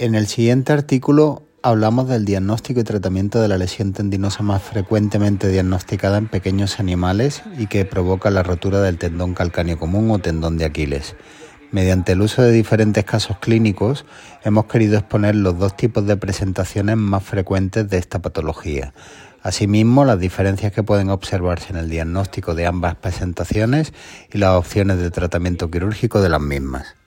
En el siguiente artículo hablamos del diagnóstico y tratamiento de la lesión tendinosa más frecuentemente diagnosticada en pequeños animales y que provoca la rotura del tendón calcáneo común o tendón de Aquiles. Mediante el uso de diferentes casos clínicos, hemos querido exponer los dos tipos de presentaciones más frecuentes de esta patología. Asimismo, las diferencias que pueden observarse en el diagnóstico de ambas presentaciones y las opciones de tratamiento quirúrgico de las mismas.